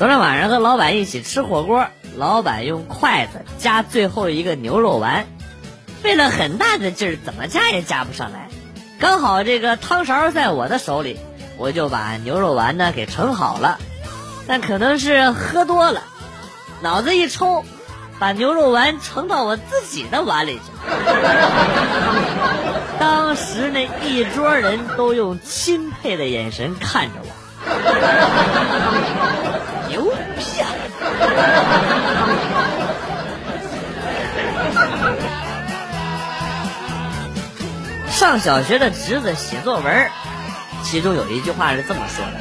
昨天晚上和老板一起吃火锅，老板用筷子夹最后一个牛肉丸，费了很大的劲儿，怎么夹也夹不上来。刚好这个汤勺在我的手里，我就把牛肉丸呢给盛好了。但可能是喝多了，脑子一抽，把牛肉丸盛到我自己的碗里去。当时那一桌人都用钦佩的眼神看着我。牛逼啊！上小学的侄子写作文，其中有一句话是这么说的：“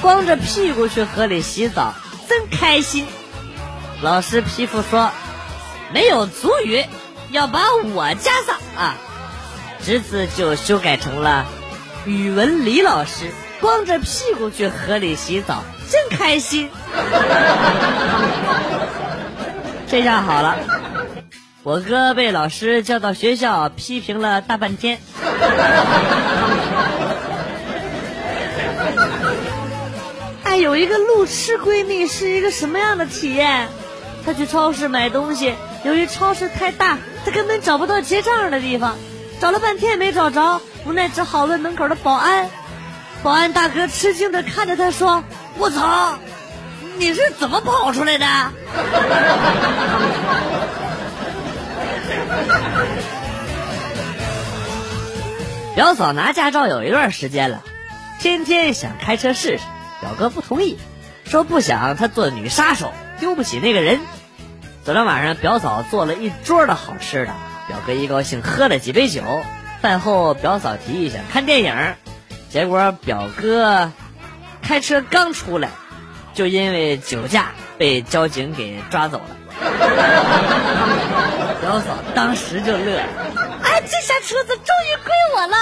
光着屁股去河里洗澡，真开心。”老师批复说：“没有足语，要把我加上啊！”侄子就修改成了：“语文李老师。”光着屁股去河里洗澡，真开心。这下好了，我哥被老师叫到学校批评了大半天。哎，有一个路痴闺蜜是一个什么样的体验？她去超市买东西，由于超市太大，她根本找不到结账的地方，找了半天也没找着，无奈只好问门口的保安。保安大哥吃惊的看着他说：“我操，你是怎么跑出来的？” 表嫂拿驾照有一段时间了，天天想开车试试，表哥不同意，说不想她做女杀手，丢不起那个人。昨天晚上表嫂做了一桌的好吃的，表哥一高兴喝了几杯酒。饭后表嫂提议想看电影。结果表哥开车刚出来，就因为酒驾被交警给抓走了。表嫂当时就乐了，哎，这下车子终于归我了，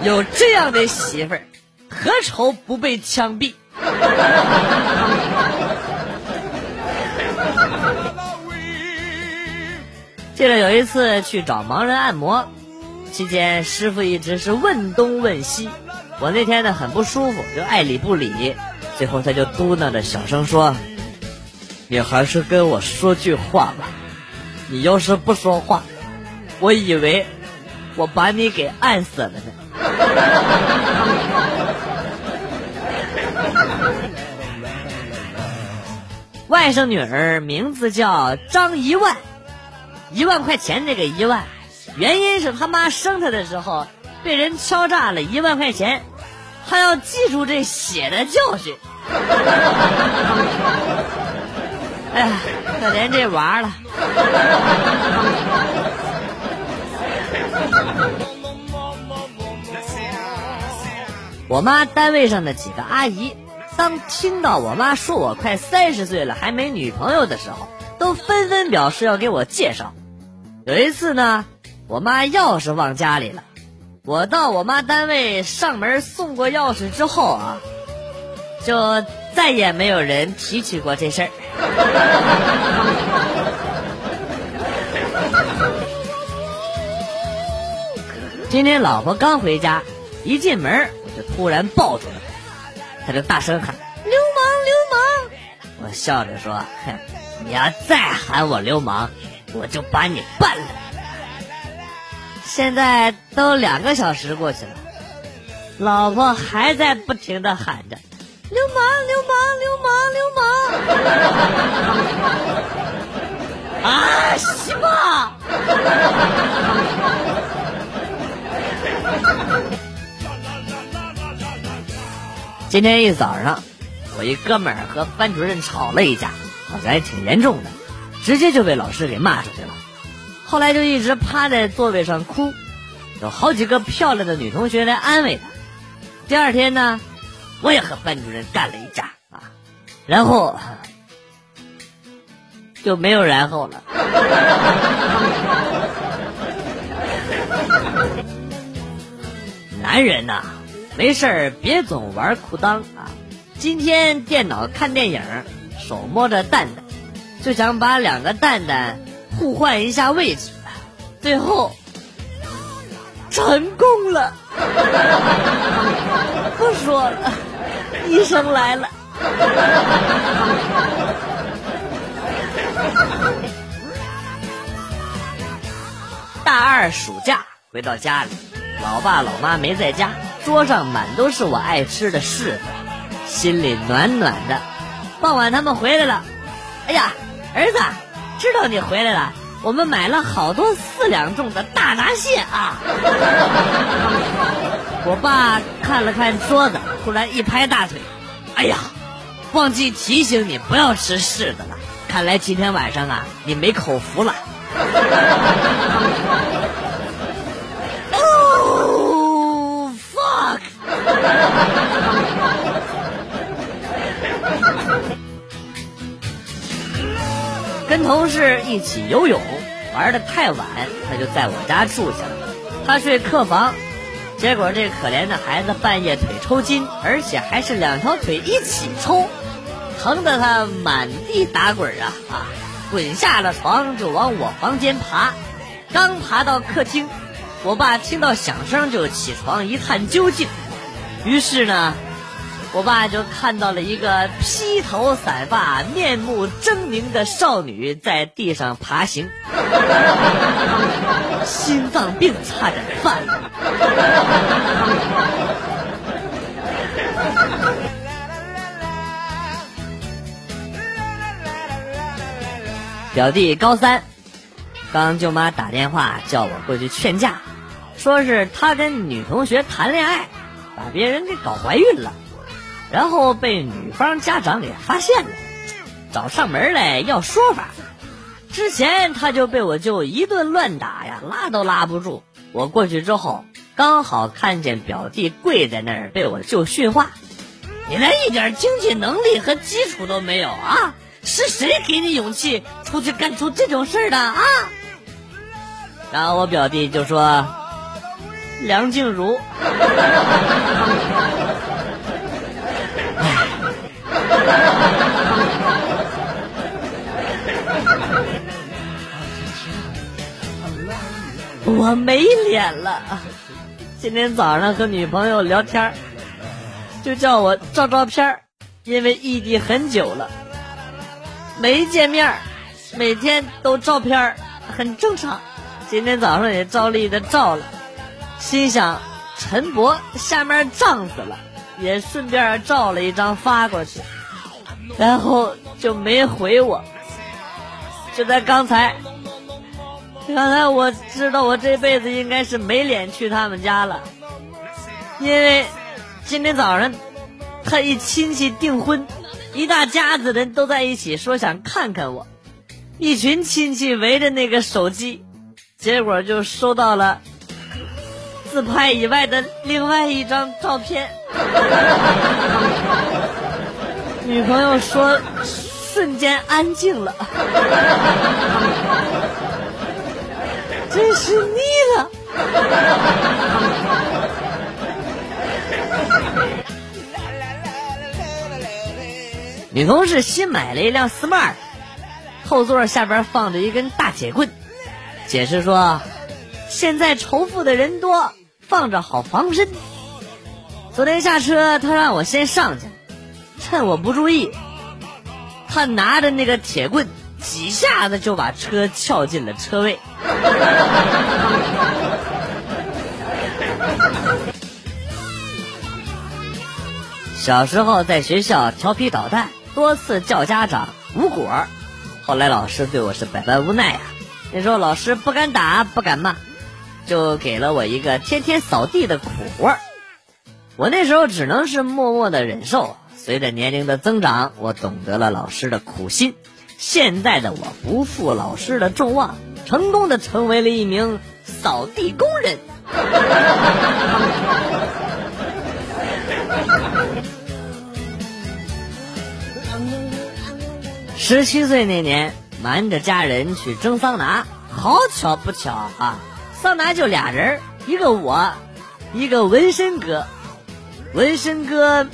耶！有这样的媳妇儿，何愁不被枪毙？记得有一次去找盲人按摩。期间，师傅一直是问东问西，我那天呢很不舒服，就爱理不理。最后他就嘟囔着小声说：“你还是跟我说句话吧，你要是不说话，我以为我把你给按死了呢。”外甥女儿名字叫张一万，一万块钱那个一万。原因是他妈生他的时候被人敲诈了一万块钱，他要记住这血的教训。哎呀，可怜这娃了。我妈单位上的几个阿姨，当听到我妈说我快三十岁了还没女朋友的时候，都纷纷表示要给我介绍。有一次呢。我妈钥匙忘家里了，我到我妈单位上门送过钥匙之后啊，就再也没有人提起过这事儿。今天老婆刚回家，一进门我就突然抱住了她，她就大声喊：“流氓，流氓！”我笑着说：“哼，你要再喊我流氓，我就把你办了。”现在都两个小时过去了，老婆还在不停的喊着：“流氓，流氓，流氓，流氓！” 啊，西瓜！今天一早上，我一哥们儿和班主任吵了一架，好像还挺严重的，直接就被老师给骂出去了。后来就一直趴在座位上哭，有好几个漂亮的女同学来安慰他。第二天呢，我也和班主任干了一架啊，然后就没有然后了。男人呐，没事儿别总玩裤裆啊。今天电脑看电影，手摸着蛋蛋，就想把两个蛋蛋。互换一下位置，最后成功了。不说了，医生来了。大二暑假回到家里，老爸老妈没在家，桌上满都是我爱吃的柿子，心里暖暖的。傍晚他们回来了，哎呀，儿子，知道你回来了，我们买了好多四两重的大闸蟹啊！我爸看了看桌子，突然一拍大腿，哎呀，忘记提醒你不要吃柿子了。看来今天晚上啊，你没口福了。跟同事一起游泳，玩的太晚，他就在我家住下了。他睡客房，结果这可怜的孩子半夜腿抽筋，而且还是两条腿一起抽，疼得他满地打滚啊啊！滚下了床就往我房间爬，刚爬到客厅，我爸听到响声就起床一探究竟，于是呢，我爸就看到了一个披头散发、面目狰狞的少女在地上爬行，心脏病差点犯了。表弟高三，刚舅妈打电话叫我过去劝架，说是他跟女同学谈恋爱，把别人给搞怀孕了，然后被女方家长给发现了，找上门来要说法。之前他就被我舅一顿乱打呀，拉都拉不住。我过去之后，刚好看见表弟跪在那儿被我舅训话：“你连一点经济能力和基础都没有啊！”是谁给你勇气出去干出这种事儿的啊？然后我表弟就说：“梁静茹。”我没脸了。今天早上和女朋友聊天，就叫我照照片因为异地很久了。没见面每天都照片很正常。今天早上也照例的照了，心想陈博下面胀死了，也顺便照了一张发过去，然后就没回我。就在刚才，刚才我知道我这辈子应该是没脸去他们家了，因为今天早上他一亲戚订婚。一大家子人都在一起说想看看我，一群亲戚围着那个手机，结果就收到了自拍以外的另外一张照片。女朋友说，瞬间安静了，真是腻了。女同事新买了一辆 smart，后座下边放着一根大铁棍，解释说，现在仇富的人多，放着好防身。昨天下车，他让我先上去，趁我不注意，他拿着那个铁棍，几下子就把车撬进了车位。小时候在学校调皮捣蛋。多次叫家长无果，后来老师对我是百般无奈呀。那时候老师不敢打不敢骂，就给了我一个天天扫地的苦活我那时候只能是默默的忍受。随着年龄的增长，我懂得了老师的苦心。现在的我不负老师的众望，成功的成为了一名扫地工人。十七岁那年，瞒着家人去蒸桑拿，好巧不巧啊！桑拿就俩人，一个我，一个纹身哥。纹身哥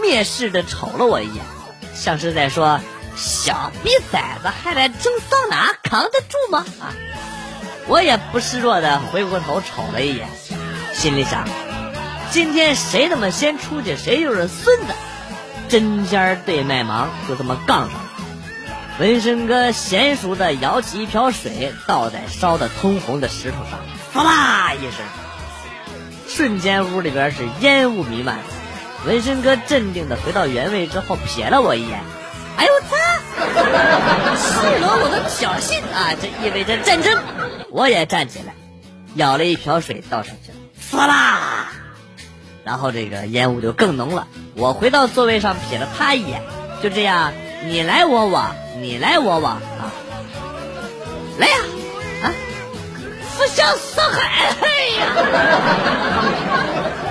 蔑视的瞅了我一眼，像是在说：“小逼崽子还来蒸桑拿，扛得住吗？”啊！我也不示弱的回过头瞅了一眼，心里想：今天谁他妈先出去，谁就是孙子。针尖对麦芒，就这么杠上了。纹身哥娴熟的舀起一瓢水，倒在烧得通红的石头上，啪啦一声，瞬间屋里边是烟雾弥漫。纹身哥镇定的回到原位之后，瞥了我一眼，哎呦我擦！赤裸裸的挑衅啊！这意味着战争。我也站起来，舀了一瓢水倒上去了，呲啦，然后这个烟雾就更浓了。我回到座位上，瞥了他一眼，就这样，你来我往，你来我往啊，来呀，啊，不相伤害，哎呀！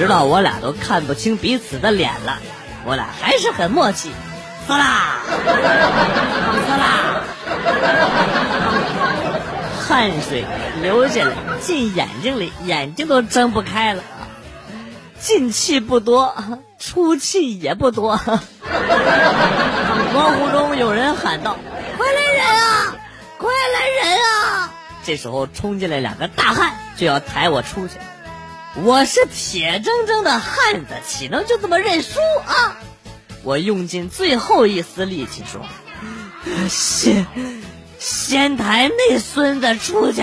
直到我俩都看不清彼此的脸了，我俩还是很默契，呲啦，呲啦，汗水流下来进眼睛里，眼睛都睁不开了。进气不多，出气也不多。模糊中有人喊道：“快来人啊！快来人啊！”这时候冲进来两个大汉，就要抬我出去。我是铁铮铮的汉子，岂能就这么认输啊？我用尽最后一丝力气说：“先先抬那孙子出去。”